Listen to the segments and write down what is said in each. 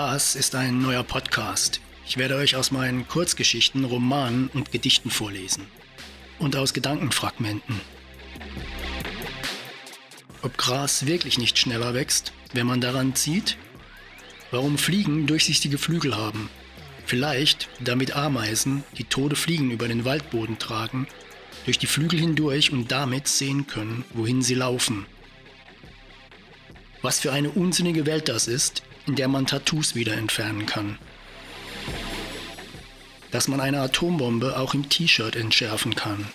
Das ist ein neuer Podcast. Ich werde euch aus meinen Kurzgeschichten, Romanen und Gedichten vorlesen. Und aus Gedankenfragmenten. Ob Gras wirklich nicht schneller wächst, wenn man daran zieht? Warum Fliegen durchsichtige Flügel haben? Vielleicht, damit Ameisen, die tote Fliegen über den Waldboden tragen, durch die Flügel hindurch und damit sehen können, wohin sie laufen. Was für eine unsinnige Welt das ist, in der man Tattoos wieder entfernen kann. Dass man eine Atombombe auch im T-Shirt entschärfen kann.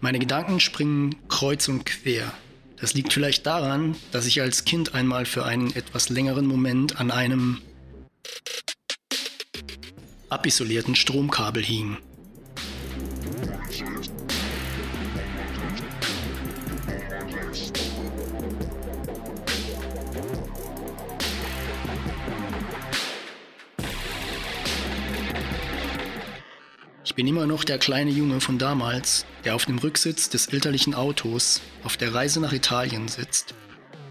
Meine Gedanken springen kreuz und quer. Das liegt vielleicht daran, dass ich als Kind einmal für einen etwas längeren Moment an einem abisolierten Stromkabel hing. Bin immer noch der kleine Junge von damals, der auf dem Rücksitz des elterlichen Autos auf der Reise nach Italien sitzt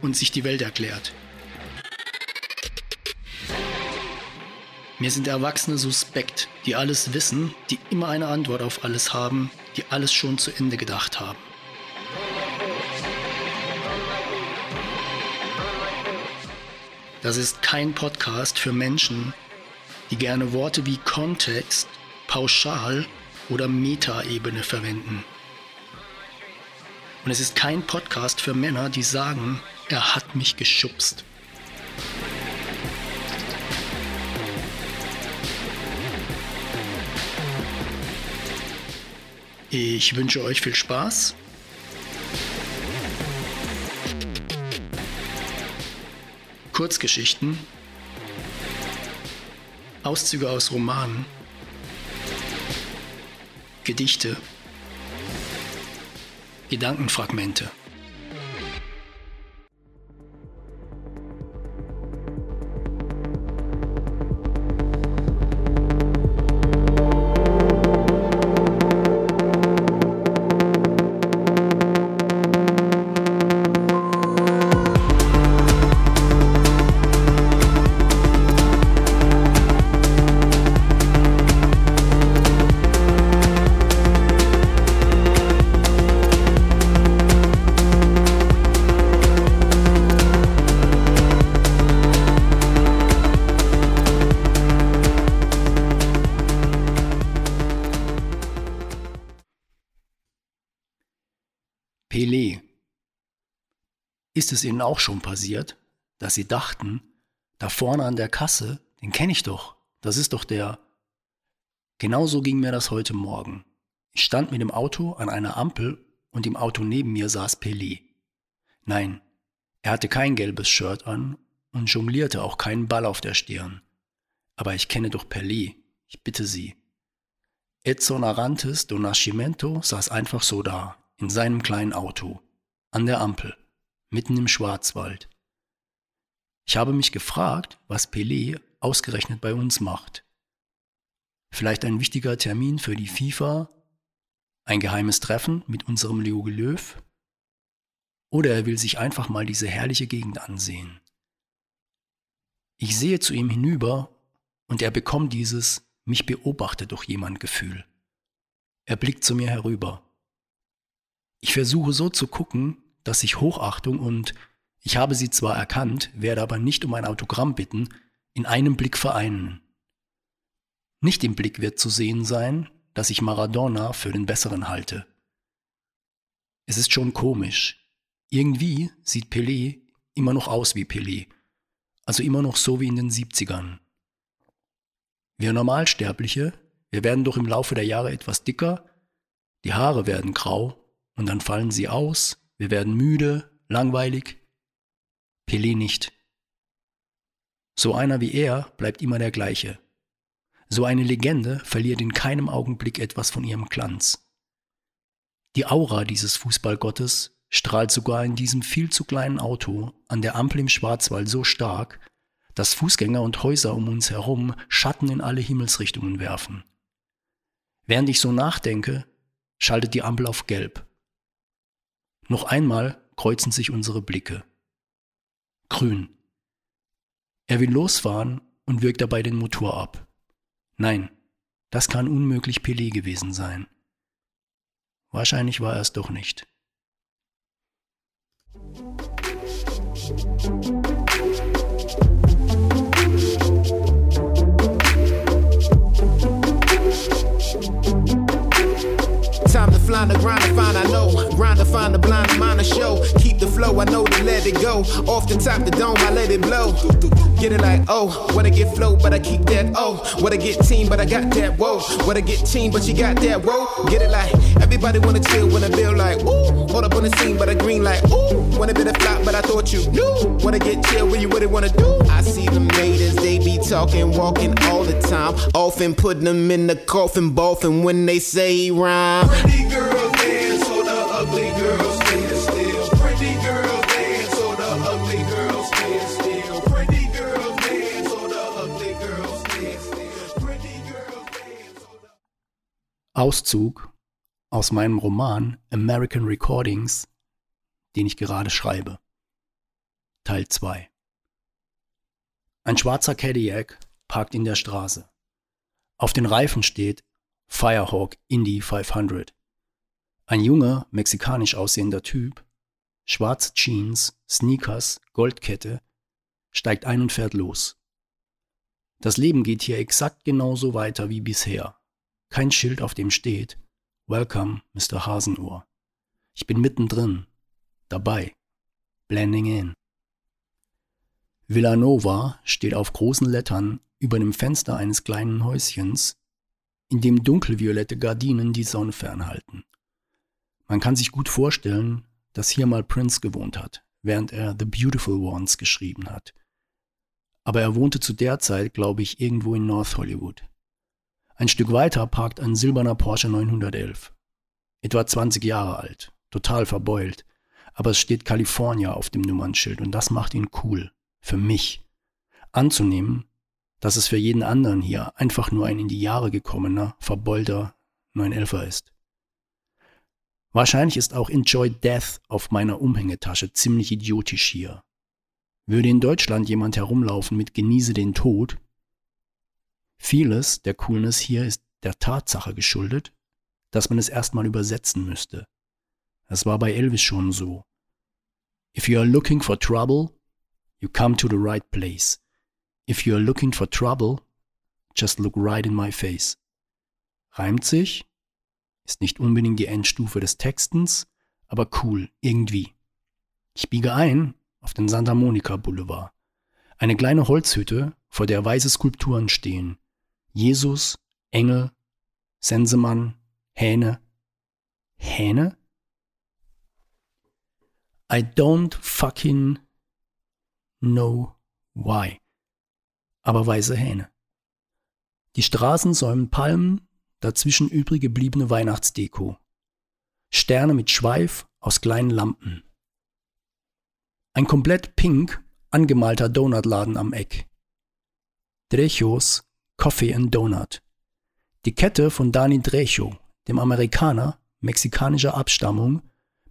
und sich die Welt erklärt. Mir sind Erwachsene suspekt, die alles wissen, die immer eine Antwort auf alles haben, die alles schon zu Ende gedacht haben. Das ist kein Podcast für Menschen, die gerne Worte wie Kontext, Pauschal oder Metaebene verwenden. Und es ist kein Podcast für Männer, die sagen, er hat mich geschubst. Ich wünsche euch viel Spaß. Kurzgeschichten, Auszüge aus Romanen, Gedichte, Gedankenfragmente. Pelé. Ist es Ihnen auch schon passiert, dass Sie dachten, da vorne an der Kasse, den kenne ich doch, das ist doch der. Genauso ging mir das heute Morgen. Ich stand mit dem Auto an einer Ampel und im Auto neben mir saß Pelé. Nein, er hatte kein gelbes Shirt an und jonglierte auch keinen Ball auf der Stirn. Aber ich kenne doch Pelé, ich bitte Sie. Edson Arantes do Nascimento saß einfach so da, in seinem kleinen Auto, an der Ampel, mitten im Schwarzwald. Ich habe mich gefragt, was Pelé ausgerechnet bei uns macht. Vielleicht ein wichtiger Termin für die FIFA, ein geheimes Treffen mit unserem Leo Löw? Oder er will sich einfach mal diese herrliche Gegend ansehen. Ich sehe zu ihm hinüber und er bekommt dieses mich beobachtet doch jemand Gefühl. Er blickt zu mir herüber. Ich versuche so zu gucken, dass ich Hochachtung und ich habe sie zwar erkannt, werde aber nicht um ein Autogramm bitten, in einem Blick vereinen. Nicht im Blick wird zu sehen sein, dass ich Maradona für den Besseren halte. Es ist schon komisch. Irgendwie sieht Pelé immer noch aus wie Pelé. Also immer noch so wie in den 70ern. Wir Normalsterbliche, wir werden doch im Laufe der Jahre etwas dicker, die Haare werden grau und dann fallen sie aus, wir werden müde, langweilig. Pelé nicht. So einer wie er bleibt immer der gleiche. So eine Legende verliert in keinem Augenblick etwas von ihrem Glanz. Die Aura dieses Fußballgottes strahlt sogar in diesem viel zu kleinen Auto an der Ampel im Schwarzwald so stark, dass Fußgänger und Häuser um uns herum Schatten in alle Himmelsrichtungen werfen. Während ich so nachdenke, schaltet die Ampel auf Gelb. Noch einmal kreuzen sich unsere Blicke. Grün. Er will losfahren und wirkt dabei den Motor ab. Nein, das kann unmöglich Pelé gewesen sein. Wahrscheinlich war er es doch nicht. Time to fly the grind to find I know. Grind to find the blind mind to show. Keep the flow, I know to let it go. Off the top the dome, I let it blow. Get it like, oh, what I get flow, but I keep that, oh. What I get team, but I got that, whoa. What I get team, but you got that, whoa. Get it like, everybody wanna chill when I feel like, ooh. Hold up on the scene, but I green like, ooh. Wanna be the flop, but I thought you knew. Wanna get chill when you really wanna do. Talking, walking all the time. Often putting them in the coffin, boffin when they say rhyme. Pretty girls dance, so the ugly girls stand still. Pretty girls dance, so the ugly girls stand still. Pretty girls dance, so the ugly girls stand still. Pretty girls dance, so the Auszug aus meinem Roman American Recordings, den ich gerade schreibe. Teil 2 Ein schwarzer Cadillac parkt in der Straße. Auf den Reifen steht Firehawk Indy 500. Ein junger, mexikanisch aussehender Typ, schwarze Jeans, Sneakers, Goldkette, steigt ein und fährt los. Das Leben geht hier exakt genauso weiter wie bisher. Kein Schild, auf dem steht Welcome, Mr. Hasenohr. Ich bin mittendrin, dabei, blending in. Villanova steht auf großen Lettern über dem Fenster eines kleinen Häuschens, in dem dunkelviolette Gardinen die Sonne fernhalten. Man kann sich gut vorstellen, dass hier mal Prince gewohnt hat, während er The Beautiful Ones geschrieben hat. Aber er wohnte zu der Zeit, glaube ich, irgendwo in North Hollywood. Ein Stück weiter parkt ein silberner Porsche 911. Etwa 20 Jahre alt, total verbeult, aber es steht California auf dem Nummernschild und das macht ihn cool. Für mich. Anzunehmen, dass es für jeden anderen hier einfach nur ein in die Jahre gekommener, verbeulter 911er ist. Wahrscheinlich ist auch Enjoy Death auf meiner Umhängetasche ziemlich idiotisch hier. Würde in Deutschland jemand herumlaufen mit Genieße den Tod? Vieles der Coolness hier ist der Tatsache geschuldet, dass man es erstmal übersetzen müsste. Das war bei Elvis schon so. If you are looking for trouble, you come to the right place. If you are looking for trouble, just look right in my face. Reimt sich, ist nicht unbedingt die Endstufe des Textens, aber cool, irgendwie. Ich biege ein auf den Santa Monica Boulevard. Eine kleine Holzhütte, vor der weiße Skulpturen stehen. Jesus, Engel, Sensemann, Hähne. Hähne? I don't fucking know why. Aber weiße Hähne. Die Straßen säumen Palmen, dazwischen übrig gebliebene Weihnachtsdeko. Sterne mit Schweif aus kleinen Lampen. Ein komplett pink angemalter Donutladen am Eck. Drechos Coffee and Donut. Die Kette von Dani Drecho, dem Amerikaner mexikanischer Abstammung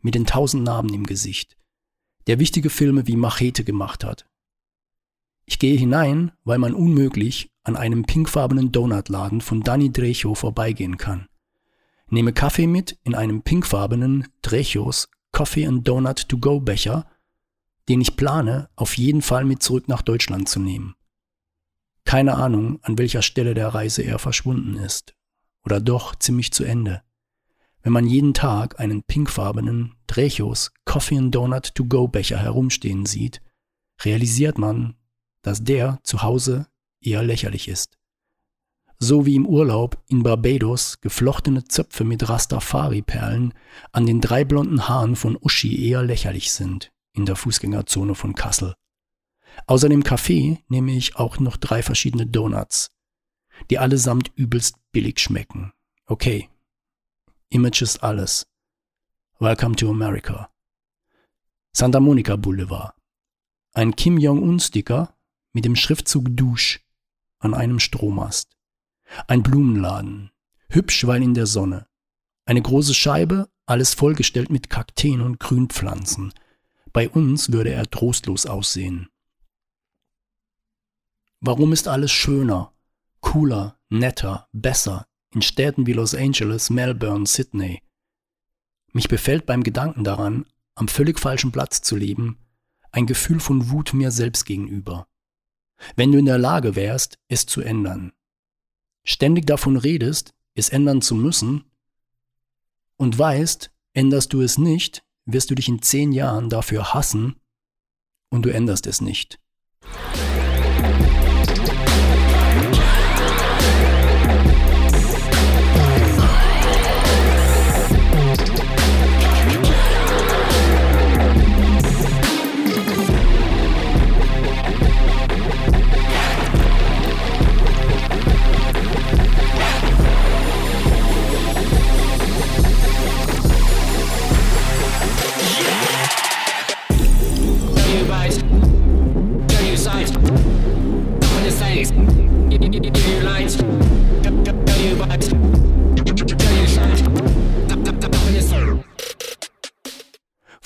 mit den tausend Narben im Gesicht, der wichtige Filme wie Machete gemacht hat. Ich gehe hinein, weil man unmöglich an einem pinkfarbenen Donutladen von Dani Drecho vorbeigehen kann. Nehme Kaffee mit in einem pinkfarbenen Drechos Coffee and Donut to go Becher, den ich plane, auf jeden Fall mit zurück nach Deutschland zu nehmen. Keine Ahnung, an welcher Stelle der Reise er verschwunden ist. Oder doch ziemlich zu Ende. Wenn man jeden Tag einen pinkfarbenen Drechos Coffee and Donut to go Becher herumstehen sieht, realisiert man, dass der zu Hause eher lächerlich ist. So wie im Urlaub in Barbados geflochtene Zöpfe mit Rastafari-Perlen an den drei blonden Haaren von Uschi eher lächerlich sind in der Fußgängerzone von Kassel. Außer dem Kaffee nehme ich auch noch drei verschiedene Donuts, die allesamt übelst billig schmecken. Okay. Image ist alles. Welcome to America. Santa Monica Boulevard. Ein Kim Jong-un-Sticker mit dem Schriftzug Dusch an einem Strommast. Ein Blumenladen, hübsch, weil in der Sonne. Eine große Scheibe, alles vollgestellt mit Kakteen und Grünpflanzen. Bei uns würde er trostlos aussehen. Warum ist alles schöner, cooler, netter, besser in Städten wie Los Angeles, Melbourne, Sydney? Mich befällt beim Gedanken daran, am völlig falschen Platz zu leben, ein Gefühl von Wut mir selbst gegenüber. Wenn du in der Lage wärst, es zu ändern, ständig davon redest, es ändern zu müssen, und weißt, änderst du es nicht, wirst du dich in zehn Jahren dafür hassen und du änderst es nicht.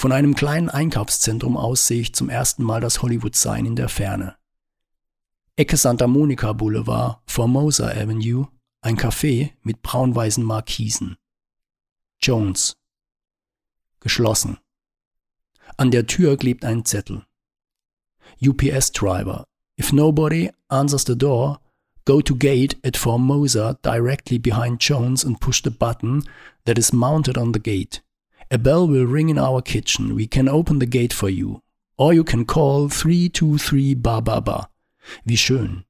Von einem kleinen Einkaufszentrum aus sehe ich zum ersten Mal das Hollywood-Sign in der Ferne. Ecke Santa Monica Boulevard, Formosa Avenue, ein Café mit braun-weißen Markisen. Jones. Geschlossen. An der Tür klebt ein Zettel. UPS Driver. If nobody answers the door, go to gate at Formosa directly behind Jones and push the button that is mounted on the gate. A bell will ring in our kitchen. We can open the gate for you. Or you can call 323 ba ba ba. Wie schön.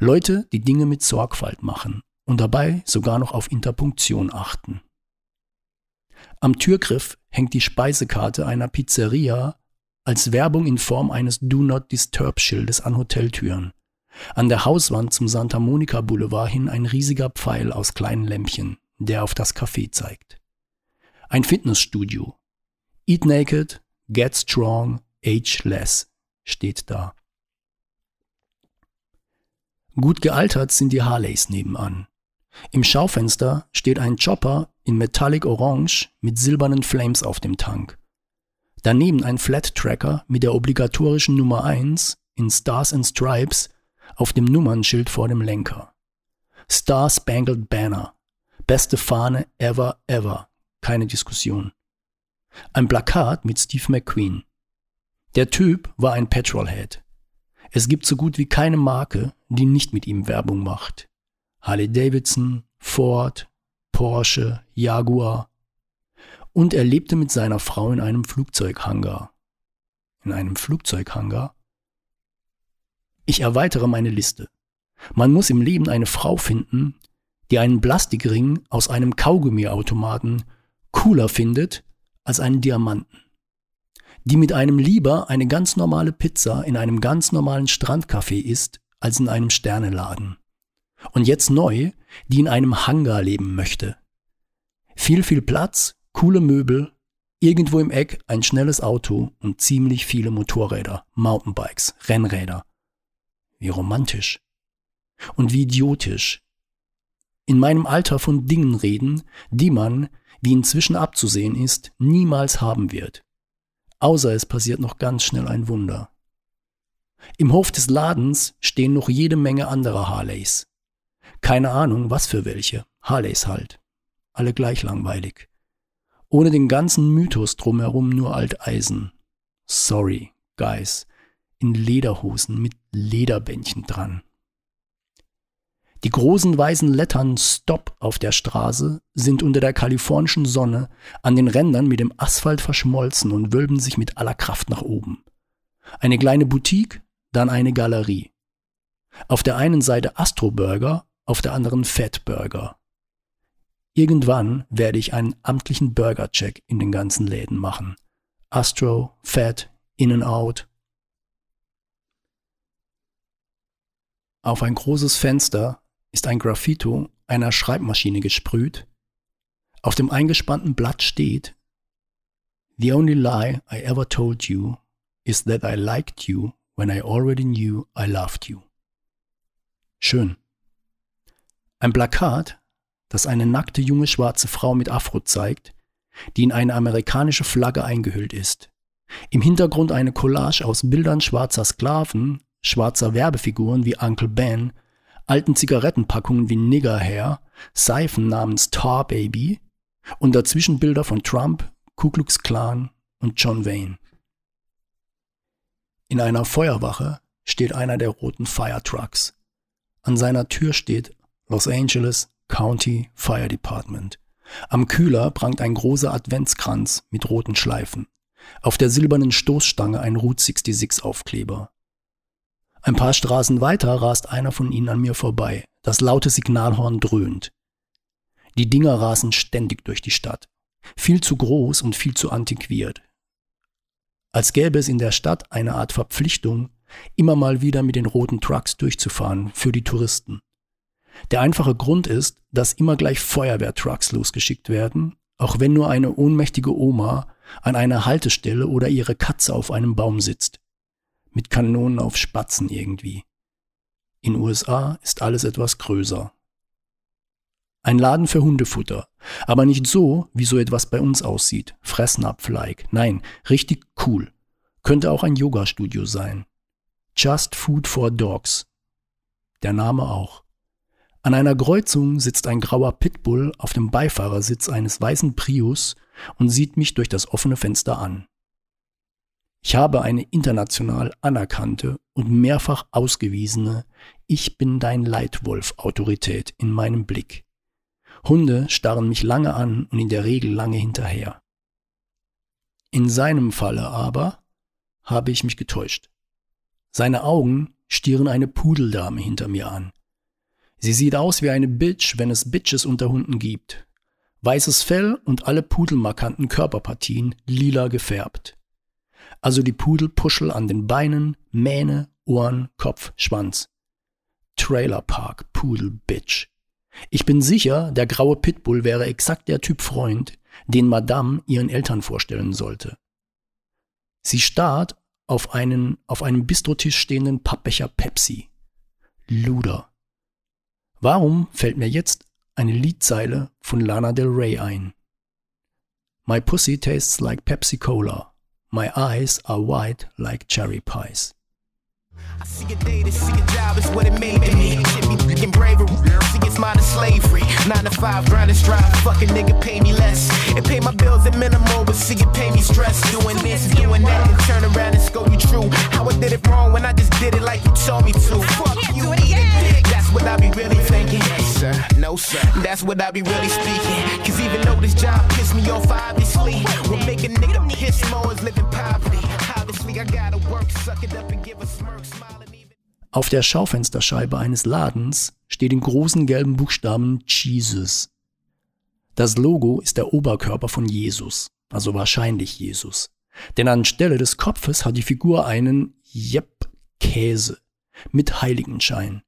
Leute, die Dinge mit Sorgfalt machen und dabei sogar noch auf Interpunktion achten. Am Türgriff hängt die Speisekarte einer Pizzeria als Werbung in Form eines Do Not Disturb Schildes an Hoteltüren. An der Hauswand zum Santa Monica Boulevard hin ein riesiger Pfeil aus kleinen Lämpchen, der auf das Café zeigt. Ein Fitnessstudio. Eat naked, get strong, age less steht da. Gut gealtert sind die Harleys nebenan. Im Schaufenster steht ein Chopper in Metallic Orange mit silbernen Flames auf dem Tank. Daneben ein Flat Tracker mit der obligatorischen Nummer 1 in Stars and Stripes auf dem Nummernschild vor dem Lenker. Star Spangled Banner. Beste Fahne ever, ever keine Diskussion. Ein Plakat mit Steve McQueen. Der Typ war ein Petrolhead. Es gibt so gut wie keine Marke, die nicht mit ihm Werbung macht. Harley Davidson, Ford, Porsche, Jaguar. Und er lebte mit seiner Frau in einem Flugzeughangar. In einem Flugzeughangar? Ich erweitere meine Liste. Man muss im Leben eine Frau finden, die einen Plastikring aus einem Kaugummiautomaten cooler findet als einen Diamanten. Die mit einem lieber eine ganz normale Pizza in einem ganz normalen Strandcafé isst, als in einem Sterneladen. Und jetzt neu, die in einem Hangar leben möchte. Viel, viel Platz, coole Möbel, irgendwo im Eck ein schnelles Auto und ziemlich viele Motorräder, Mountainbikes, Rennräder. Wie romantisch. Und wie idiotisch. In meinem Alter von Dingen reden, die man, wie inzwischen abzusehen ist, niemals haben wird. Außer es passiert noch ganz schnell ein Wunder. Im Hof des Ladens stehen noch jede Menge anderer Harleys. Keine Ahnung, was für welche. Harleys halt. Alle gleich langweilig. Ohne den ganzen Mythos drumherum nur Alteisen. Sorry, Guys. In Lederhosen mit Lederbändchen dran. Die großen weißen Lettern Stop auf der Straße sind unter der kalifornischen Sonne an den Rändern mit dem Asphalt verschmolzen und wölben sich mit aller Kraft nach oben. Eine kleine Boutique, dann eine Galerie. Auf der einen Seite Astro Burger, auf der anderen Fat Burger. Irgendwann werde ich einen amtlichen Burger-Check in den ganzen Läden machen. Astro, Fat, In-N-Out. Auf ein großes Fenster ist ein Graffito einer Schreibmaschine gesprüht. Auf dem eingespannten Blatt steht The only lie I ever told you is that I liked you when I already knew I loved you. Schön. Ein Plakat, das eine nackte junge schwarze Frau mit Afro zeigt, die in eine amerikanische Flagge eingehüllt ist. Im Hintergrund eine Collage aus Bildern schwarzer Sklaven, schwarzer Werbefiguren wie Uncle Ben, alten Zigarettenpackungen wie Nigger Hair, Seifen namens Tar Baby und dazwischen Bilder von Trump, Ku Klux Klan und John Wayne. In einer Feuerwache steht einer der roten Fire Trucks. An seiner Tür steht Los Angeles County Fire Department. Am Kühler prangt ein großer Adventskranz mit roten Schleifen. Auf der silbernen Stoßstange ein Route 66 Aufkleber. Ein paar Straßen weiter rast einer von ihnen an mir vorbei. Das laute Signalhorn dröhnt. Die Dinger rasen ständig durch die Stadt. Viel zu groß und viel zu antiquiert. Als gäbe es in der Stadt eine Art Verpflichtung, immer mal wieder mit den roten Trucks durchzufahren für die Touristen. Der einfache Grund ist, dass immer gleich Feuerwehrtrucks losgeschickt werden, auch wenn nur eine ohnmächtige Oma an einer Haltestelle oder ihre Katze auf einem Baum sitzt. Mit Kanonen auf Spatzen irgendwie. In USA ist alles etwas größer. Ein Laden für Hundefutter, aber nicht so, wie so etwas bei uns aussieht, Fressnapf-like. Nein, richtig cool. Könnte auch ein Yoga-Studio sein. Just Food for Dogs. Der Name auch. An einer Kreuzung sitzt ein grauer Pitbull auf dem Beifahrersitz eines weißen Prius und sieht mich durch das offene Fenster an. Ich habe eine international anerkannte und mehrfach ausgewiesene Ich bin dein Leitwolf Autorität in meinem Blick. Hunde starren mich lange an und in der Regel lange hinterher. In seinem Falle aber habe ich mich getäuscht. Seine Augen stieren eine Pudeldame hinter mir an. Sie sieht aus wie eine Bitch, wenn es Bitches unter Hunden gibt. Weißes Fell und alle pudelmarkanten Körperpartien lila gefärbt. Also die Pudelpuschel an den Beinen, Mähne, Ohren, Kopf, Schwanz. Trailer Park Pudel Bitch. Ich bin sicher, der graue Pitbull wäre exakt der Typ Freund, den Madame ihren Eltern vorstellen sollte. Sie starrt auf einen auf einem Bistrotisch stehenden Pappbecher Pepsi. Luder. Warum fällt mir jetzt eine Liedzeile von Lana Del Rey ein? My pussy tastes like Pepsi Cola. My eyes are white like cherry pies. I see a day to see a job is what it made to me. Bravery. See it's slavery. Nine to five, grind and strive. Fucking nigga pay me less. Pay my bills at but see it pay me stress. Doing this, doing that, and turn around and scold you true. How I did it wrong when I just did it like you told me to. No sir. That's what I be really speaking. Cause even though this job pissed me off, obviously, what make nigga piss more living poverty. Obviously, I gotta work, suck it up and give a smirk, smile. Auf der Schaufensterscheibe eines Ladens steht in großen gelben Buchstaben Jesus. Das Logo ist der Oberkörper von Jesus, also wahrscheinlich Jesus. Denn anstelle des Kopfes hat die Figur einen, yep, Käse mit Heiligenschein.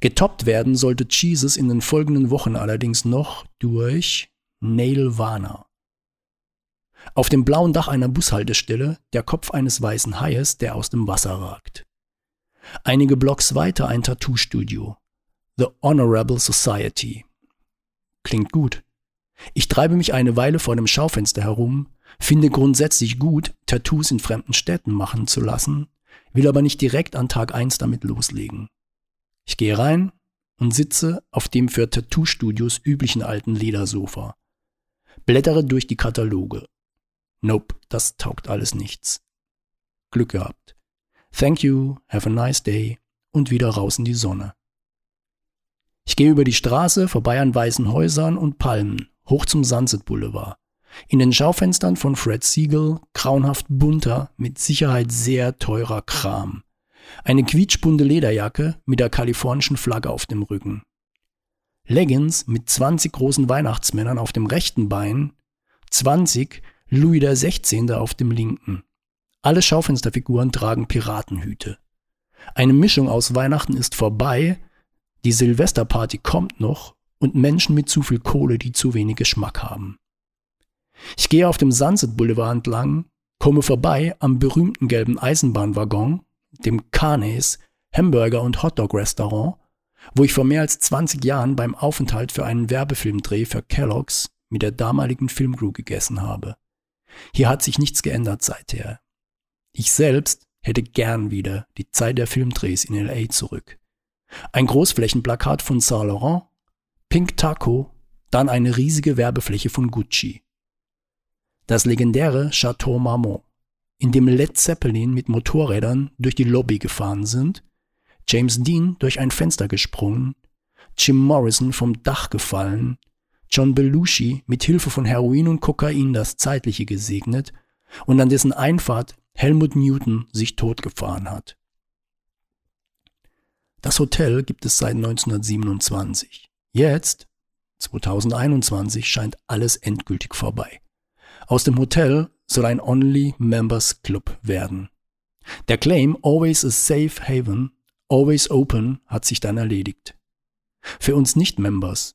Getoppt werden sollte Jesus in den folgenden Wochen allerdings noch durch Nailvana. Auf dem blauen Dach einer Bushaltestelle der Kopf eines weißen Haies, der aus dem Wasser ragt. Einige Blocks weiter ein Tattoo-Studio. The Honorable Society. Klingt gut. Ich treibe mich eine Weile vor dem Schaufenster herum, finde grundsätzlich gut, Tattoos in fremden Städten machen zu lassen, will aber nicht direkt an Tag 1 damit loslegen. Ich gehe rein und sitze auf dem für Tattoo-Studios üblichen alten Ledersofa. Blättere durch die Kataloge. Nope, das taugt alles nichts. Glück gehabt. Thank you, have a nice day und wieder raus in die Sonne. Ich gehe über die Straße, vorbei an weißen Häusern und Palmen, hoch zum Sunset Boulevard. In den Schaufenstern von Fred Siegel grauenhaft bunter, mit Sicherheit sehr teurer Kram. Eine quietschbunte Lederjacke mit der kalifornischen Flagge auf dem Rücken. Leggings mit 20 großen Weihnachtsmännern auf dem rechten Bein, 20 Louis XVI. auf dem linken. Alle Schaufensterfiguren tragen Piratenhüte. Eine Mischung aus Weihnachten ist vorbei, die Silvesterparty kommt noch und Menschen mit zu viel Kohle, die zu wenig Geschmack haben. Ich gehe auf dem Sunset Boulevard entlang, komme vorbei am berühmten gelben Eisenbahnwaggon, dem Carnes Hamburger- und Hotdog-Restaurant, wo ich vor mehr als 20 Jahren beim Aufenthalt für einen Werbefilmdreh für Kellogg's mit der damaligen Filmcrew gegessen habe. Hier hat sich nichts geändert seither. Ich selbst hätte gern wieder die Zeit der Filmdrehs in LA zurück. Ein Großflächenplakat von Saint Laurent, Pink Taco, dann eine riesige Werbefläche von Gucci. Das legendäre Chateau Marmont, in dem Led Zeppelin mit Motorrädern durch die Lobby gefahren sind, James Dean durch ein Fenster gesprungen, Jim Morrison vom Dach gefallen, John Belushi mit Hilfe von Heroin und Kokain das Zeitliche gesegnet und an dessen Einfahrt Helmut Newton sich totgefahren hat. Das Hotel gibt es seit 1927. Jetzt, 2021, scheint alles endgültig vorbei. Aus dem Hotel soll ein Only Members Club werden. Der Claim Always a Safe Haven, Always Open hat sich dann erledigt. Für uns Nicht-Members.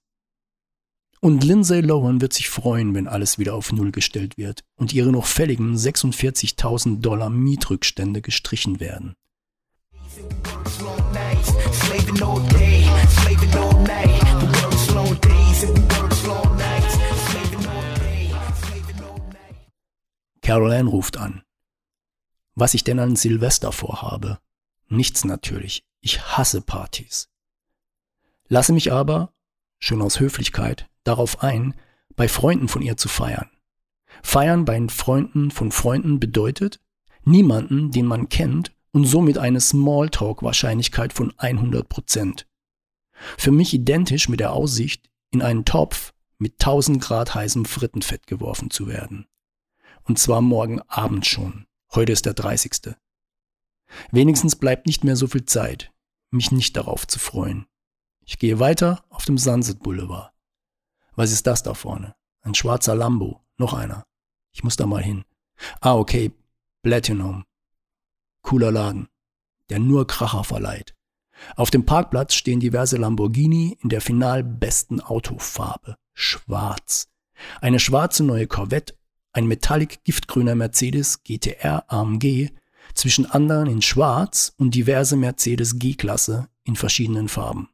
Und Lindsay Lohan wird sich freuen, wenn alles wieder auf Null gestellt wird und ihre noch fälligen 46.000 Dollar Mietrückstände gestrichen werden. Carol Ann ruft an. Was ich denn an Silvester vorhabe? Nichts natürlich. Ich hasse Partys. Lasse mich aber, schon aus Höflichkeit, darauf ein, bei Freunden von ihr zu feiern. Feiern bei Freunden von Freunden bedeutet, niemanden, den man kennt und somit eine Smalltalk-Wahrscheinlichkeit von 100%. Für mich identisch mit der Aussicht, in einen Topf mit 1000 Grad heißem Frittenfett geworfen zu werden. Und zwar morgen Abend schon. Heute ist der 30. Wenigstens bleibt nicht mehr so viel Zeit, mich nicht darauf zu freuen. Ich gehe weiter auf dem Sunset Boulevard. Was ist das da vorne? Ein schwarzer Lambo. Noch einer. Ich muss da mal hin. Ah, okay. Platinum. Cooler Laden, der nur Kracher verleiht. Auf dem Parkplatz stehen diverse Lamborghini in der final besten Autofarbe. Schwarz. Eine schwarze neue Corvette, ein metallic giftgrüner Mercedes GTR AMG, zwischen anderen in schwarz und diverse Mercedes G-Klasse in verschiedenen Farben.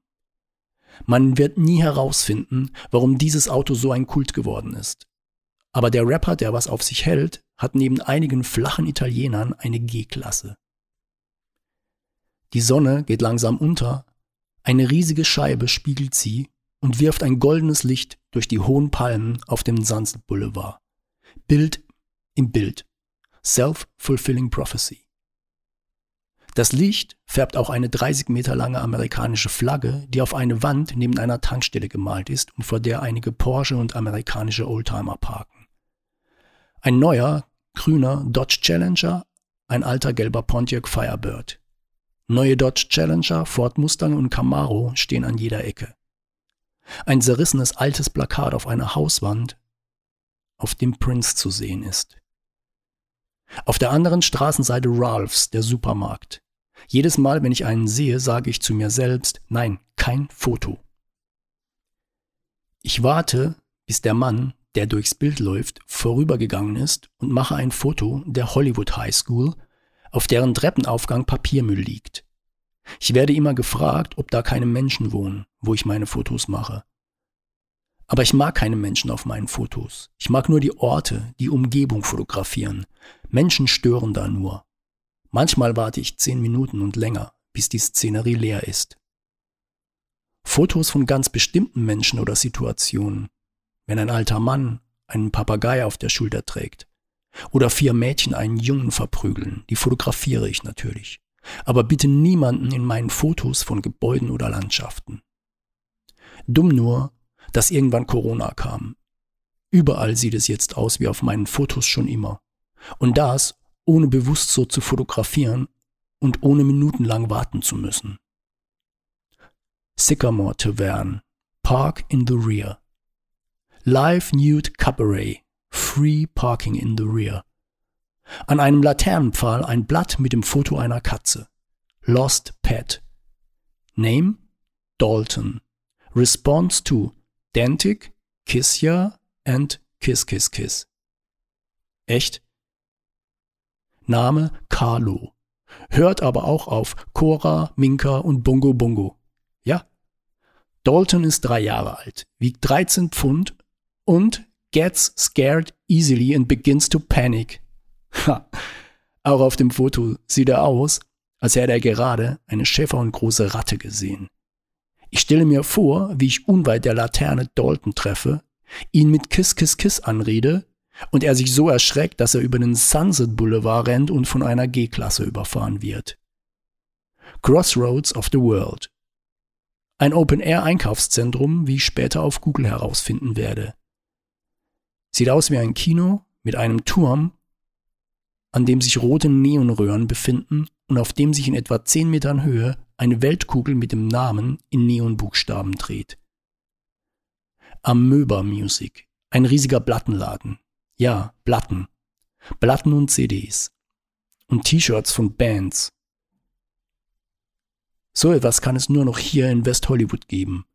Man wird nie herausfinden, warum dieses Auto so ein Kult geworden ist. Aber der Rapper, der was auf sich hält, hat neben einigen flachen Italienern eine G-Klasse. Die Sonne geht langsam unter, eine riesige Scheibe spiegelt sie und wirft ein goldenes Licht durch die hohen Palmen auf dem Sunset Boulevard. Bild im Bild. Self-fulfilling Prophecy. Das Licht färbt auch eine 30 Meter lange amerikanische Flagge, die auf eine Wand neben einer Tankstelle gemalt ist und vor der einige Porsche und amerikanische Oldtimer parken. Ein neuer, grüner Dodge Challenger, ein alter gelber Pontiac Firebird. Neue Dodge Challenger, Ford Mustang und Camaro stehen an jeder Ecke. Ein zerrissenes altes Plakat auf einer Hauswand, auf dem Prince zu sehen ist. Auf der anderen Straßenseite Ralphs, der Supermarkt. Jedes Mal, wenn ich einen sehe, sage ich zu mir selbst, nein, kein Foto. Ich warte, bis der Mann, der durchs Bild läuft, vorübergegangen ist und mache ein Foto der Hollywood High School, auf deren Treppenaufgang Papiermüll liegt. Ich werde immer gefragt, ob da keine Menschen wohnen, wo ich meine Fotos mache. Aber ich mag keine Menschen auf meinen Fotos. Ich mag nur die Orte, die Umgebung fotografieren. Menschen stören da nur. Manchmal warte ich zehn Minuten und länger, bis die Szenerie leer ist. Fotos von ganz bestimmten Menschen oder Situationen. Wenn ein alter Mann einen Papagei auf der Schulter trägt. Oder vier Mädchen einen Jungen verprügeln, die fotografiere ich natürlich. Aber bitte niemanden in meinen Fotos von Gebäuden oder Landschaften. Dumm nur, dass irgendwann Corona kam. Überall sieht es jetzt aus wie auf meinen Fotos schon immer. Und das, ohne bewusst so zu fotografieren und ohne minutenlang warten zu müssen. Sycamore Tavern, Park in the Rear. Live Nude Cabaret, Free Parking in the Rear. An einem Laternenpfahl ein Blatt mit dem Foto einer Katze. Lost Pet. Name? Dalton. Response to Dantic, Kiss Ya and Kiss Kiss Kiss. Echt? Name Carlo. Hört aber auch auf Cora, Minka und Bongo Bongo. Ja? Dalton ist drei Jahre alt, wiegt 13 Pfund und gets scared easily and begins to panic. Ha. Auch auf dem Foto sieht er aus, als hätte er gerade eine Schäfer und große Ratte gesehen. Ich stelle mir vor, wie ich unweit der Laterne Dalton treffe, ihn mit Kiss Kiss Kiss anrede und er sich so erschreckt, dass er über den Sunset Boulevard rennt und von einer G-Klasse überfahren wird. Crossroads of the World. Ein Open-Air-Einkaufszentrum, wie ich später auf Google herausfinden werde. Sieht aus wie ein Kino mit einem Turm, an dem sich rote Neonröhren befinden und auf dem sich in etwa 10 Metern Höhe eine Weltkugel mit dem Namen in Neonbuchstaben dreht. Amöba Music, ein riesiger Plattenladen. Ja, Platten. Platten und CDs. Und T-Shirts von Bands. So etwas kann es nur noch hier in West Hollywood geben.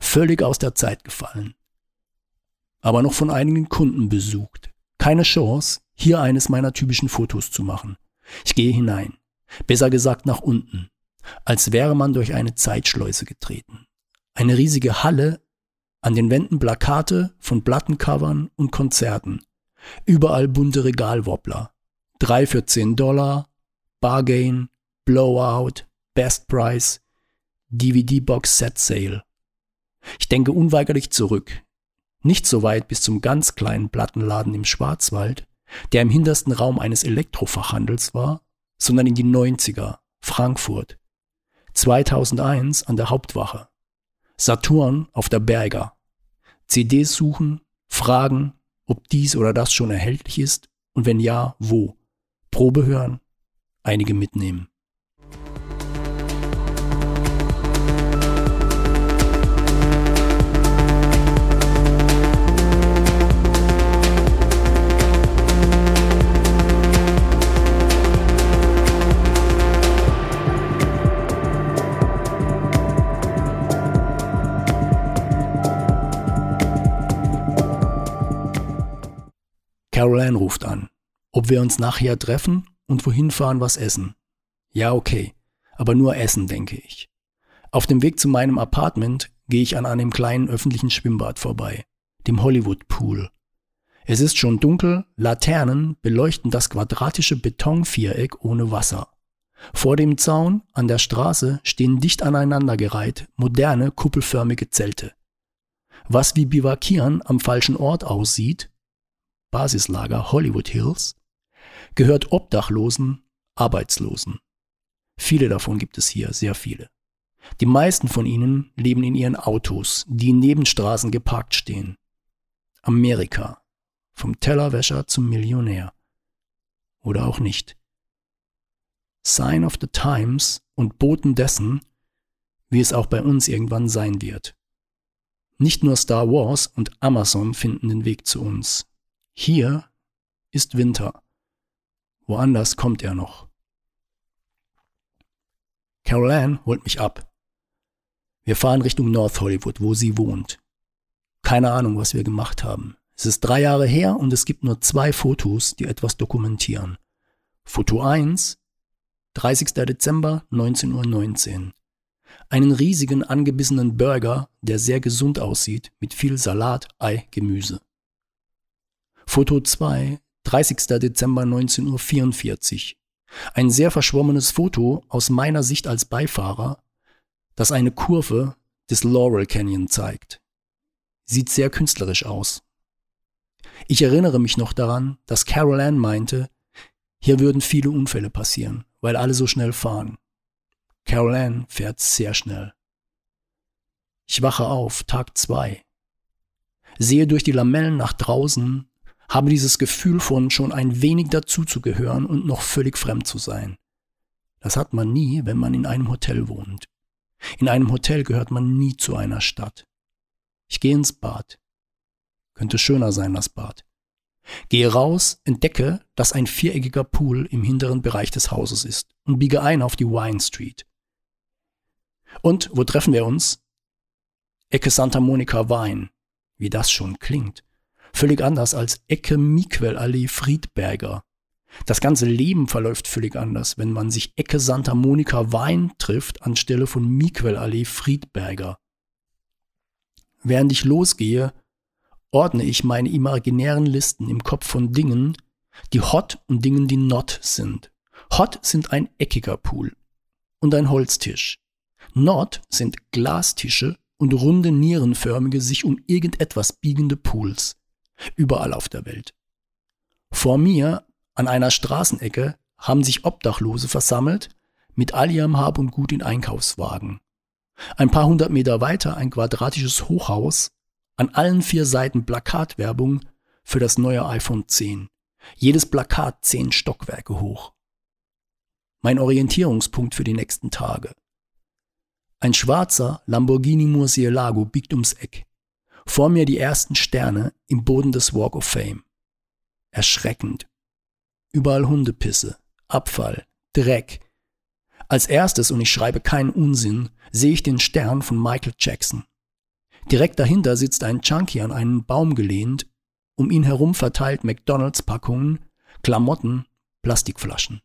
Völlig aus der Zeit gefallen. Aber noch von einigen Kunden besucht. Keine Chance, hier eines meiner typischen Fotos zu machen. Ich gehe hinein. Besser gesagt nach unten. Als wäre man durch eine Zeitschleuse getreten. Eine riesige Halle, an den Wänden Plakate von Plattencovern und Konzerten. Überall bunte Regalwobbler. Drei für 10 Dollar, Bargain, Blowout, Best Price, DVD-Box Set Sale. Ich denke unweigerlich zurück. Nicht so weit bis zum ganz kleinen Plattenladen im Schwarzwald, der im hintersten Raum eines Elektrofachhandels war, sondern in die 90er, Frankfurt. 2001 an der Hauptwache. Saturn auf der Berger. CDs suchen, fragen, ob dies oder das schon erhältlich ist und wenn ja, wo. Probe hören, einige mitnehmen. Caroline ruft an, ob wir uns nachher treffen und wohin fahren, was essen. Ja, okay, aber nur essen, denke ich. Auf dem Weg zu meinem Apartment gehe ich an einem kleinen öffentlichen Schwimmbad vorbei, dem Hollywood Pool. Es ist schon dunkel, Laternen beleuchten das quadratische Betonviereck ohne Wasser. Vor dem Zaun an der Straße stehen dicht aneinandergereiht moderne kuppelförmige Zelte. Was wie Bivakieren am falschen Ort aussieht, Basislager Hollywood Hills, gehört Obdachlosen, Arbeitslosen. Viele davon gibt es hier, sehr viele. Die meisten von ihnen leben in ihren Autos, die in Nebenstraßen geparkt stehen. Amerika. Vom Tellerwäscher zum Millionär. Oder auch nicht. Sign of the Times und Boten dessen, wie es auch bei uns irgendwann sein wird. Nicht nur Star Wars und Amazon finden den Weg zu uns. Hier ist Winter. Woanders kommt er noch. Carol Ann holt mich ab. Wir fahren Richtung North Hollywood, wo sie wohnt. Keine Ahnung, was wir gemacht haben. Es ist drei Jahre her und es gibt nur zwei Fotos, die etwas dokumentieren. Foto 1, 30. Dezember 19.19 Uhr. Einen riesigen angebissenen Burger, der sehr gesund aussieht, mit viel Salat, Ei, Gemüse. Foto 2, 30. Dezember 1944. Ein sehr verschwommenes Foto aus meiner Sicht als Beifahrer, das eine Kurve des Laurel Canyon zeigt. Sieht sehr künstlerisch aus. Ich erinnere mich noch daran, dass Carol Ann meinte, hier würden viele Unfälle passieren, weil alle so schnell fahren. Carol Ann fährt sehr schnell. Ich wache auf, Tag 2. Sehe durch die Lamellen nach draußen habe dieses Gefühl von schon ein wenig dazuzugehören und noch völlig fremd zu sein. Das hat man nie, wenn man in einem Hotel wohnt. In einem Hotel gehört man nie zu einer Stadt. Ich gehe ins Bad. Könnte schöner sein, das Bad. Gehe raus, entdecke, dass ein viereckiger Pool im hinteren Bereich des Hauses ist und biege ein auf die Wine Street. Und wo treffen wir uns? Ecke Santa Monica Wine. Wie das schon klingt. Völlig anders als Ecke Miquel-Allee Friedberger. Das ganze Leben verläuft völlig anders, wenn man sich Ecke Santa Monica Wein trifft anstelle von Miquel-Allee Friedberger. Während ich losgehe, ordne ich meine imaginären Listen im Kopf von Dingen, die hot und Dingen, die not sind. Hot sind ein eckiger Pool und ein Holztisch. Not sind Glastische und runde nierenförmige, sich um irgendetwas biegende Pools. Überall auf der Welt. Vor mir, an einer Straßenecke, haben sich Obdachlose versammelt, mit all ihrem Hab und Gut in Einkaufswagen. Ein paar hundert Meter weiter ein quadratisches Hochhaus, an allen vier Seiten Plakatwerbung für das neue iPhone 10. Jedes Plakat zehn Stockwerke hoch. Mein Orientierungspunkt für die nächsten Tage. Ein schwarzer Lamborghini Murcielago biegt ums Eck. Vor mir die ersten Sterne im Boden des Walk of Fame. Erschreckend. Überall Hundepisse, Abfall, Dreck. Als erstes, und ich schreibe keinen Unsinn, sehe ich den Stern von Michael Jackson. Direkt dahinter sitzt ein Junkie an einen Baum gelehnt, um ihn herum verteilt McDonalds-Packungen, Klamotten, Plastikflaschen.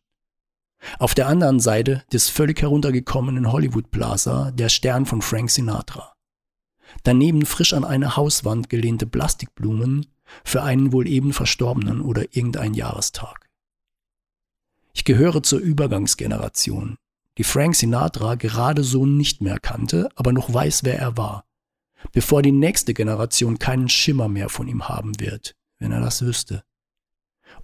Auf der anderen Seite des völlig heruntergekommenen Hollywood Plaza der Stern von Frank Sinatra. Daneben frisch an eine Hauswand gelehnte Plastikblumen für einen wohl eben Verstorbenen oder irgendein Jahrestag. Ich gehöre zur Übergangsgeneration, die Frank Sinatra gerade so nicht mehr kannte, aber noch weiß, wer er war, bevor die nächste Generation keinen Schimmer mehr von ihm haben wird, wenn er das wüsste.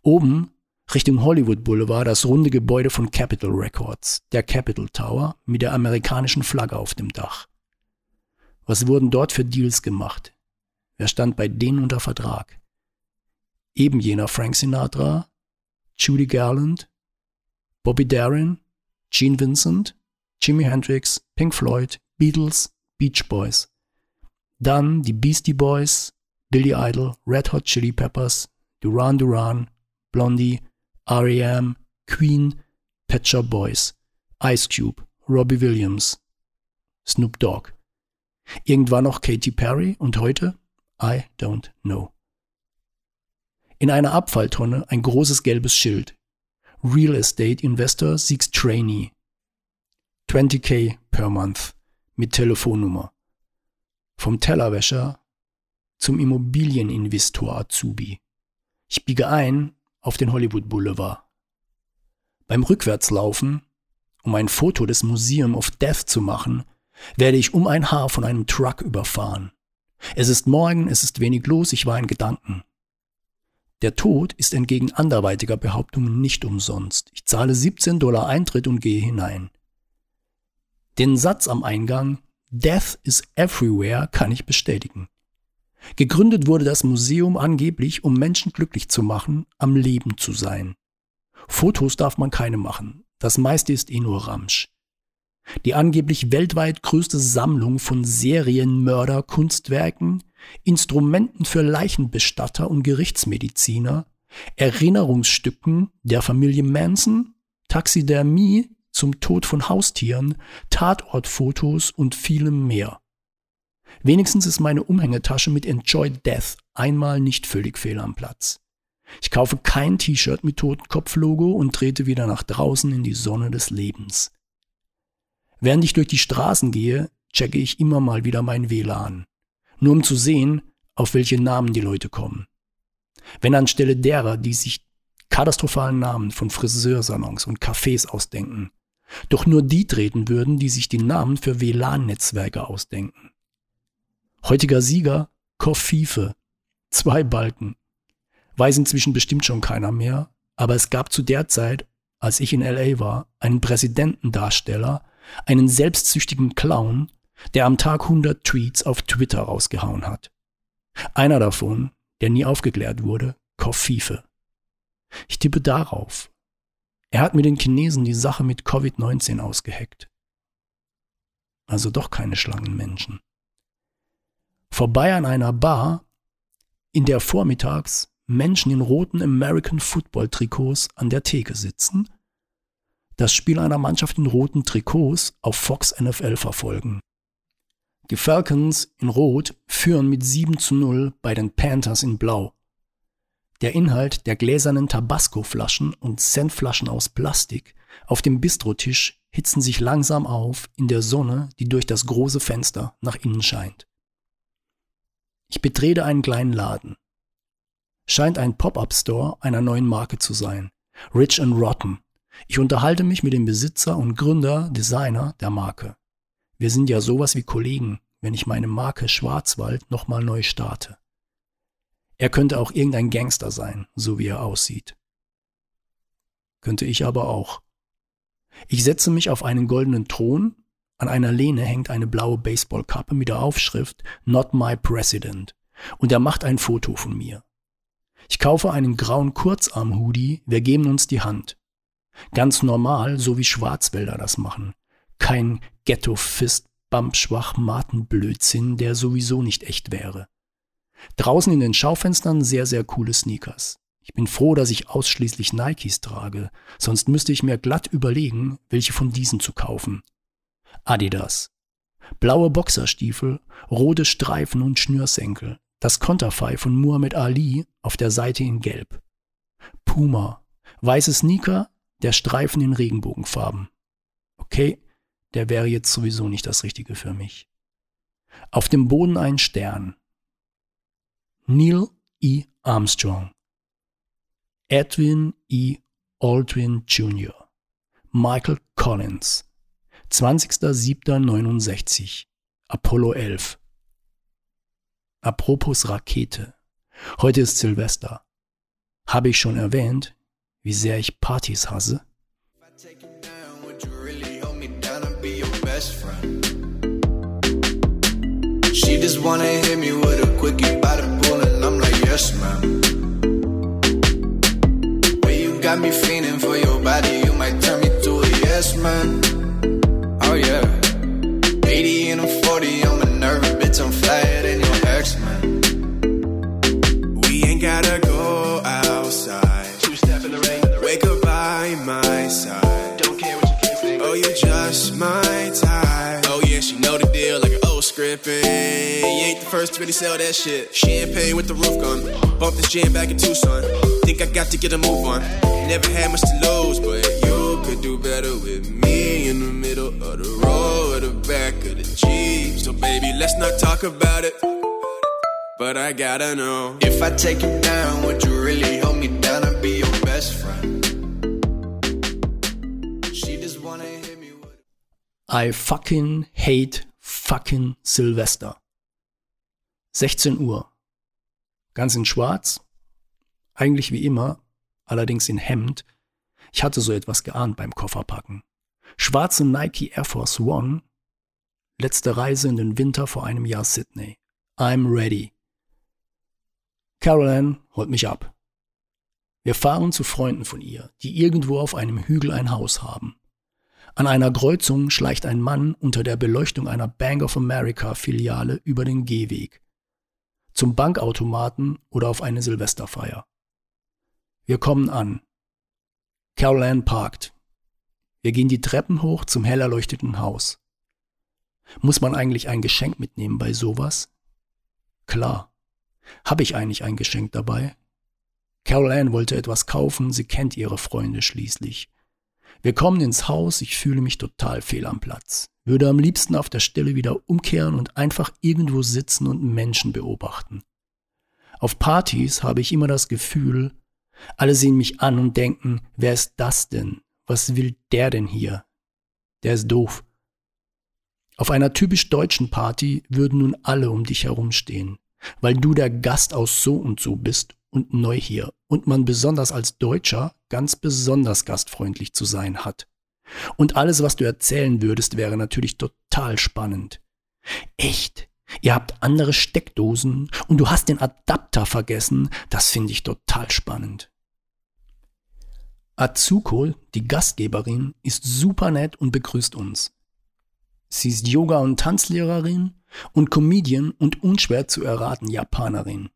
Oben Richtung Hollywood Boulevard das runde Gebäude von Capitol Records, der Capitol Tower mit der amerikanischen Flagge auf dem Dach. Was wurden dort für Deals gemacht? Wer stand bei denen unter Vertrag? Eben jener Frank Sinatra, Judy Garland, Bobby Darin, Gene Vincent, Jimi Hendrix, Pink Floyd, Beatles, Beach Boys. Dann die Beastie Boys, Billy Idol, Red Hot Chili Peppers, Duran Duran, Blondie, R.E.M., Queen, Pet Shop Boys, Ice Cube, Robbie Williams, Snoop Dogg. Irgendwann noch Katy Perry und heute? I don't know. In einer Abfalltonne ein großes gelbes Schild. Real Estate Investor seeks Trainee. 20k per month mit Telefonnummer. Vom Tellerwäscher zum Immobilieninvestor Azubi. Ich biege ein auf den Hollywood Boulevard. Beim Rückwärtslaufen, um ein Foto des Museum of Death zu machen, werde ich um ein Haar von einem Truck überfahren. Es ist morgen, es ist wenig los, ich war in Gedanken. Der Tod ist entgegen anderweitiger Behauptungen nicht umsonst. Ich zahle 17 Dollar Eintritt und gehe hinein. Den Satz am Eingang Death is everywhere kann ich bestätigen. Gegründet wurde das Museum angeblich, um Menschen glücklich zu machen, am Leben zu sein. Fotos darf man keine machen. Das meiste ist eh nur Ramsch. Die angeblich weltweit größte Sammlung von Serienmörder-Kunstwerken, Instrumenten für Leichenbestatter und Gerichtsmediziner, Erinnerungsstücken der Familie Manson, Taxidermie zum Tod von Haustieren, Tatortfotos und vielem mehr. Wenigstens ist meine Umhängetasche mit Enjoy Death einmal nicht völlig fehl am Platz. Ich kaufe kein T-Shirt mit Totenkopf-Logo und trete wieder nach draußen in die Sonne des Lebens. Während ich durch die Straßen gehe, checke ich immer mal wieder mein WLAN. Nur um zu sehen, auf welche Namen die Leute kommen. Wenn anstelle derer, die sich katastrophalen Namen von Friseursalons und Cafés ausdenken, doch nur die treten würden, die sich die Namen für WLAN-Netzwerke ausdenken. Heutiger Sieger, Kofife. Zwei Balken. Weiß inzwischen bestimmt schon keiner mehr, aber es gab zu der Zeit, als ich in LA war, einen Präsidentendarsteller, einen selbstsüchtigen Clown, der am Tag 100 Tweets auf Twitter rausgehauen hat. Einer davon, der nie aufgeklärt wurde, Kofife. Ich tippe darauf. Er hat mit den Chinesen die Sache mit Covid-19 ausgeheckt. Also doch keine Schlangenmenschen vorbei an einer Bar, in der vormittags Menschen in roten American Football Trikots an der Theke sitzen, das Spiel einer Mannschaft in roten Trikots auf Fox NFL verfolgen. Die Falcons in Rot führen mit 7 zu 0 bei den Panthers in Blau. Der Inhalt der gläsernen Tabasco-Flaschen und Senfflaschen aus Plastik auf dem Bistrotisch hitzen sich langsam auf in der Sonne, die durch das große Fenster nach innen scheint. Ich betrete einen kleinen Laden. Scheint ein Pop-up-Store einer neuen Marke zu sein. Rich and Rotten. Ich unterhalte mich mit dem Besitzer und Gründer, Designer der Marke. Wir sind ja sowas wie Kollegen, wenn ich meine Marke Schwarzwald nochmal neu starte. Er könnte auch irgendein Gangster sein, so wie er aussieht. Könnte ich aber auch. Ich setze mich auf einen goldenen Thron, an einer Lehne hängt eine blaue Baseballkappe mit der Aufschrift Not My President und er macht ein Foto von mir. Ich kaufe einen grauen Kurzarm-Hoodie, wir geben uns die Hand. Ganz normal, so wie Schwarzwälder das machen. Kein Ghetto-Fist, Bump-Schwach, Matenblödsinn, der sowieso nicht echt wäre. Draußen in den Schaufenstern sehr, sehr coole Sneakers. Ich bin froh, dass ich ausschließlich Nikes trage, sonst müsste ich mir glatt überlegen, welche von diesen zu kaufen. Adidas. Blaue Boxerstiefel, rote Streifen und Schnürsenkel. Das Konterfei von Muhammad Ali auf der Seite in Gelb. Puma. Weiße Sneaker, der Streifen in Regenbogenfarben. Okay, der wäre jetzt sowieso nicht das Richtige für mich. Auf dem Boden ein Stern. Neil E. Armstrong. Edwin E. Aldrin Jr. Michael Collins. 20.07.69. Apollo 11. Apropos Rakete. Heute ist Silvester. Habe ich schon erwähnt, wie sehr ich Partys hasse? She just wanna hit me with a quickie by the pool and I'm like, yes, ma'am. You got me feeling for your body, you might turn me to a yes, man. Old script. And you ain't the first to really sell that shit. Champagne with the roof gone. Bump this jam back in Tucson. Think I got to get a move on. Never had much to lose, but you could do better with me in the middle of the road, the back of the Jeep. So baby, let's not talk about it. But I gotta know if I take you down, would you really hold me down and be your best friend? She just wanna hit me with. I fucking hate fucking Silvester. 16 Uhr. Ganz in schwarz. Eigentlich wie immer, allerdings in Hemd. Ich hatte so etwas geahnt beim Kofferpacken. Schwarze Nike Air Force One. Letzte Reise in den Winter vor einem Jahr Sydney. I'm ready. Caroline holt mich ab. Wir fahren zu Freunden von ihr, die irgendwo auf einem Hügel ein Haus haben. An einer Kreuzung schleicht ein Mann unter der Beleuchtung einer Bank of America Filiale über den Gehweg. Zum Bankautomaten oder auf eine Silvesterfeier. Wir kommen an. Caroline parkt. Wir gehen die Treppen hoch zum hell erleuchteten Haus. Muss man eigentlich ein Geschenk mitnehmen bei sowas? Klar. Habe ich eigentlich ein Geschenk dabei? Caroline wollte etwas kaufen, sie kennt ihre Freunde schließlich. Wir kommen ins Haus, ich fühle mich total fehl am Platz. Würde am liebsten auf der Stelle wieder umkehren und einfach irgendwo sitzen und Menschen beobachten. Auf Partys habe ich immer das Gefühl, alle sehen mich an und denken, wer ist das denn? Was will der denn hier? Der ist doof. Auf einer typisch deutschen Party würden nun alle um dich herumstehen, weil du der Gast aus so und so bist und neu hier und man besonders als Deutscher ganz besonders gastfreundlich zu sein hat. Und alles, was du erzählen würdest, wäre natürlich total spannend. Echt? Ihr habt andere Steckdosen und du hast den Adapter vergessen? Das finde ich total spannend. Atsuko, die Gastgeberin, ist super nett und begrüßt uns. Sie ist Yoga- und Tanzlehrerin und Comedian und unschwer zu erraten Japanerin.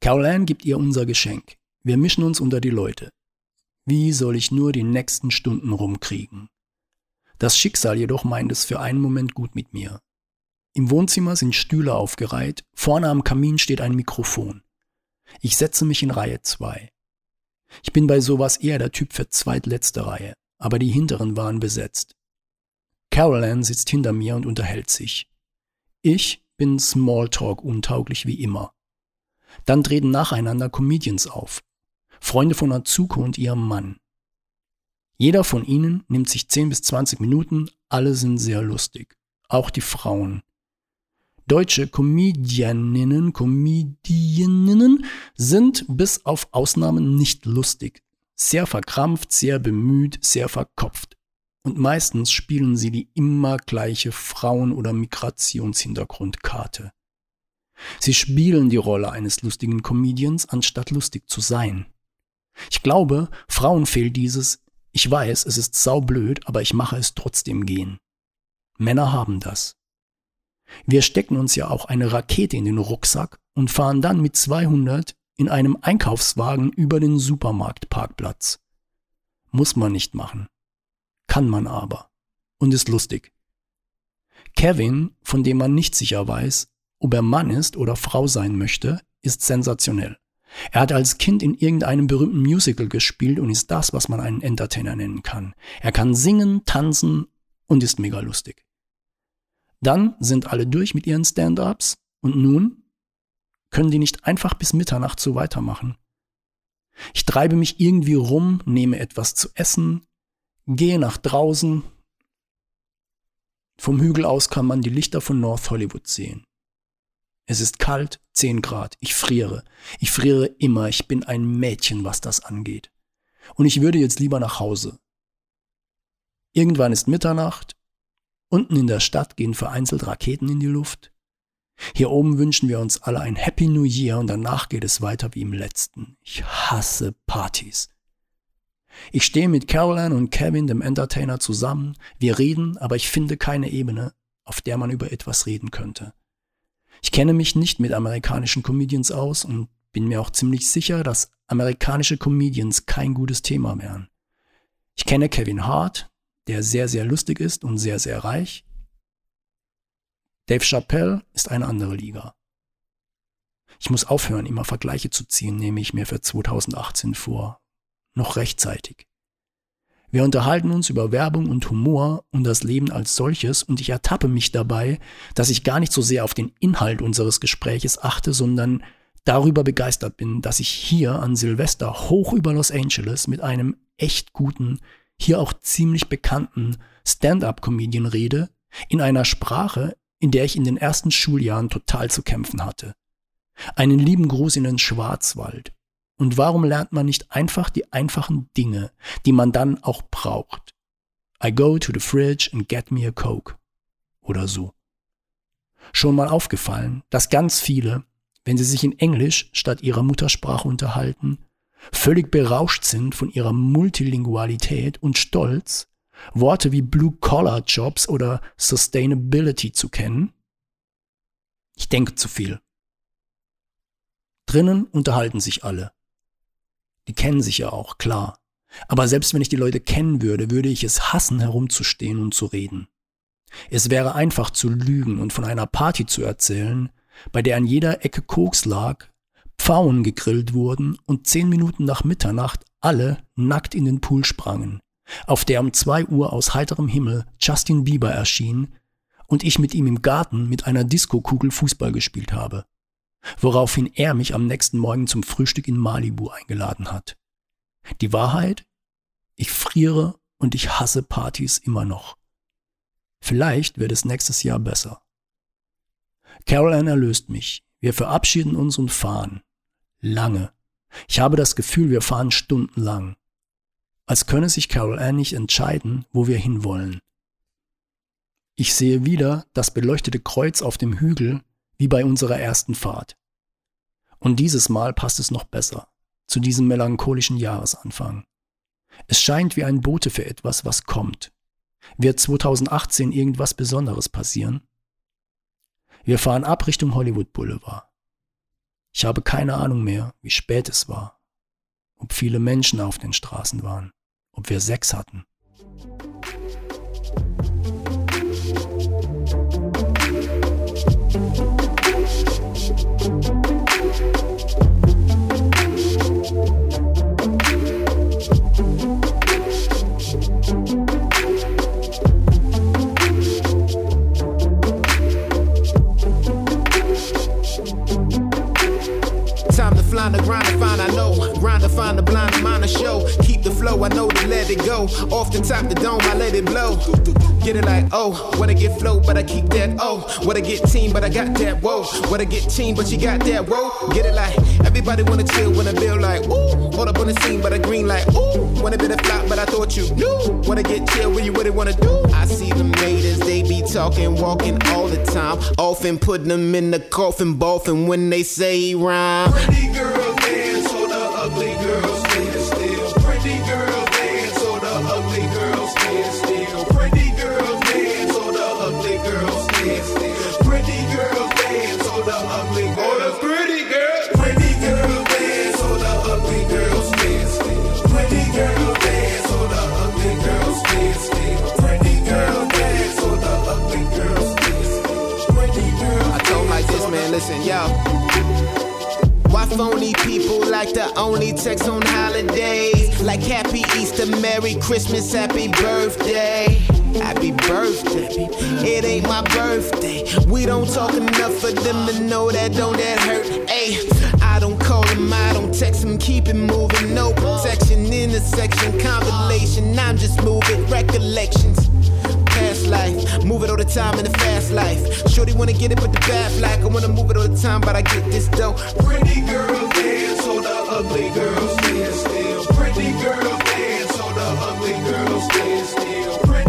Caroline gibt ihr unser Geschenk. Wir mischen uns unter die Leute. Wie soll ich nur die nächsten Stunden rumkriegen? Das Schicksal jedoch meint es für einen Moment gut mit mir. Im Wohnzimmer sind Stühle aufgereiht, vorne am Kamin steht ein Mikrofon. Ich setze mich in Reihe 2. Ich bin bei sowas eher der Typ für zweitletzte Reihe, aber die hinteren waren besetzt. Caroline sitzt hinter mir und unterhält sich. Ich bin Smalltalk untauglich wie immer. Dann treten nacheinander Comedians auf. Freunde von Azuko und ihrem Mann. Jeder von ihnen nimmt sich 10 bis 20 Minuten, alle sind sehr lustig. Auch die Frauen. Deutsche Comedianinnen, Comedianinnen sind bis auf Ausnahmen nicht lustig. Sehr verkrampft, sehr bemüht, sehr verkopft. Und meistens spielen sie die immer gleiche Frauen- oder Migrationshintergrundkarte. Sie spielen die Rolle eines lustigen Comedians, anstatt lustig zu sein. Ich glaube, Frauen fehlt dieses, ich weiß, es ist saublöd, aber ich mache es trotzdem gehen. Männer haben das. Wir stecken uns ja auch eine Rakete in den Rucksack und fahren dann mit 200 in einem Einkaufswagen über den Supermarktparkplatz. Muss man nicht machen. Kann man aber. Und ist lustig. Kevin, von dem man nicht sicher weiß, ob er Mann ist oder Frau sein möchte, ist sensationell. Er hat als Kind in irgendeinem berühmten Musical gespielt und ist das, was man einen Entertainer nennen kann. Er kann singen, tanzen und ist mega lustig. Dann sind alle durch mit ihren Stand-ups und nun können die nicht einfach bis Mitternacht so weitermachen. Ich treibe mich irgendwie rum, nehme etwas zu essen, gehe nach draußen. Vom Hügel aus kann man die Lichter von North Hollywood sehen. Es ist kalt, 10 Grad, ich friere. Ich friere immer, ich bin ein Mädchen, was das angeht. Und ich würde jetzt lieber nach Hause. Irgendwann ist Mitternacht, unten in der Stadt gehen vereinzelt Raketen in die Luft. Hier oben wünschen wir uns alle ein Happy New Year und danach geht es weiter wie im letzten. Ich hasse Partys. Ich stehe mit Caroline und Kevin, dem Entertainer, zusammen. Wir reden, aber ich finde keine Ebene, auf der man über etwas reden könnte. Ich kenne mich nicht mit amerikanischen Comedians aus und bin mir auch ziemlich sicher, dass amerikanische Comedians kein gutes Thema wären. Ich kenne Kevin Hart, der sehr, sehr lustig ist und sehr, sehr reich. Dave Chappelle ist eine andere Liga. Ich muss aufhören, immer Vergleiche zu ziehen, nehme ich mir für 2018 vor. Noch rechtzeitig. Wir unterhalten uns über Werbung und Humor und das Leben als solches und ich ertappe mich dabei, dass ich gar nicht so sehr auf den Inhalt unseres Gespräches achte, sondern darüber begeistert bin, dass ich hier an Silvester hoch über Los Angeles mit einem echt guten, hier auch ziemlich bekannten Stand-up-Comedian rede, in einer Sprache, in der ich in den ersten Schuljahren total zu kämpfen hatte. Einen lieben Gruß in den Schwarzwald. Und warum lernt man nicht einfach die einfachen Dinge, die man dann auch braucht? I go to the fridge and get me a Coke. Oder so. Schon mal aufgefallen, dass ganz viele, wenn sie sich in Englisch statt ihrer Muttersprache unterhalten, völlig berauscht sind von ihrer Multilingualität und stolz, Worte wie Blue-Collar-Jobs oder Sustainability zu kennen? Ich denke zu viel. Drinnen unterhalten sich alle. Die kennen sich ja auch, klar. Aber selbst wenn ich die Leute kennen würde, würde ich es hassen, herumzustehen und zu reden. Es wäre einfach zu lügen und von einer Party zu erzählen, bei der an jeder Ecke Koks lag, Pfauen gegrillt wurden und zehn Minuten nach Mitternacht alle nackt in den Pool sprangen, auf der um zwei Uhr aus heiterem Himmel Justin Bieber erschien und ich mit ihm im Garten mit einer Diskokugel Fußball gespielt habe, woraufhin er mich am nächsten Morgen zum Frühstück in Malibu eingeladen hat. Die Wahrheit? Ich friere und ich hasse Partys immer noch. Vielleicht wird es nächstes Jahr besser. Caroline erlöst mich. Wir verabschieden uns und fahren. Lange. Ich habe das Gefühl, wir fahren stundenlang als könne sich Carol Ann nicht entscheiden, wo wir hinwollen. Ich sehe wieder das beleuchtete Kreuz auf dem Hügel, wie bei unserer ersten Fahrt. Und dieses Mal passt es noch besser, zu diesem melancholischen Jahresanfang. Es scheint wie ein Bote für etwas, was kommt. Wird 2018 irgendwas Besonderes passieren? Wir fahren ab Richtung Hollywood Boulevard. Ich habe keine Ahnung mehr, wie spät es war, ob viele Menschen auf den Straßen waren ob wir Sex hatten. Oh, wanna get flow, but I keep that, oh. Wanna get team, but I got that, whoa. Wanna get team, but you got that, whoa. Get it like, everybody wanna chill, when I build like, ooh. Hold up on the scene, but I green like, ooh. Wanna be the flop, but I thought you knew. Wanna get chill, when you really wanna do? I see them haters, they be talking, walking all the time. Often putting them in the coffin, boffin when they say rhyme. Text on holidays? Like Happy Easter, Merry Christmas, Happy Birthday. Happy birthday. It ain't my birthday. We don't talk enough for them to know that don't that hurt. Hey, I don't call them, I don't text them, keep it moving. No protection, intersection, compilation. I'm just moving recollections past life. Move it all the time in the fast life. Shorty wanna get it, but the bad like I wanna move it all the time, but I get this dough. Pretty dance, so the ugly girls stand still. Pretty girls dance, so the ugly girls stand still. Pretty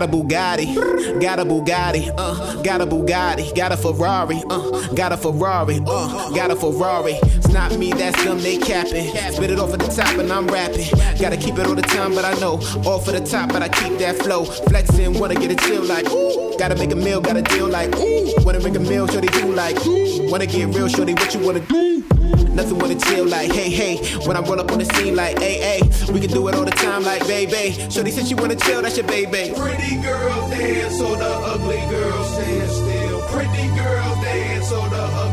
Got a Bugatti, got a Bugatti, uh, got a Bugatti, got a Ferrari, uh, got a Ferrari, uh, got a Ferrari. It's not me, that's them, they capping. Spit it off at the top and I'm rapping. Gotta keep it all the time, but I know off at the top, but I keep that flow. Flexing, wanna get a chill like ooh. Gotta make a meal, gotta deal like ooh. Wanna make a meal, shorty do like ooh. Wanna get real, shorty, what you wanna do? Nothing wanna chill like hey hey. When I roll up on the scene like hey hey. We can do it all the time like baby. Shorty said she wanna chill, that's your baby. Pretty girls dance, so the ugly girls stand still. Pretty girls dance, so the ugly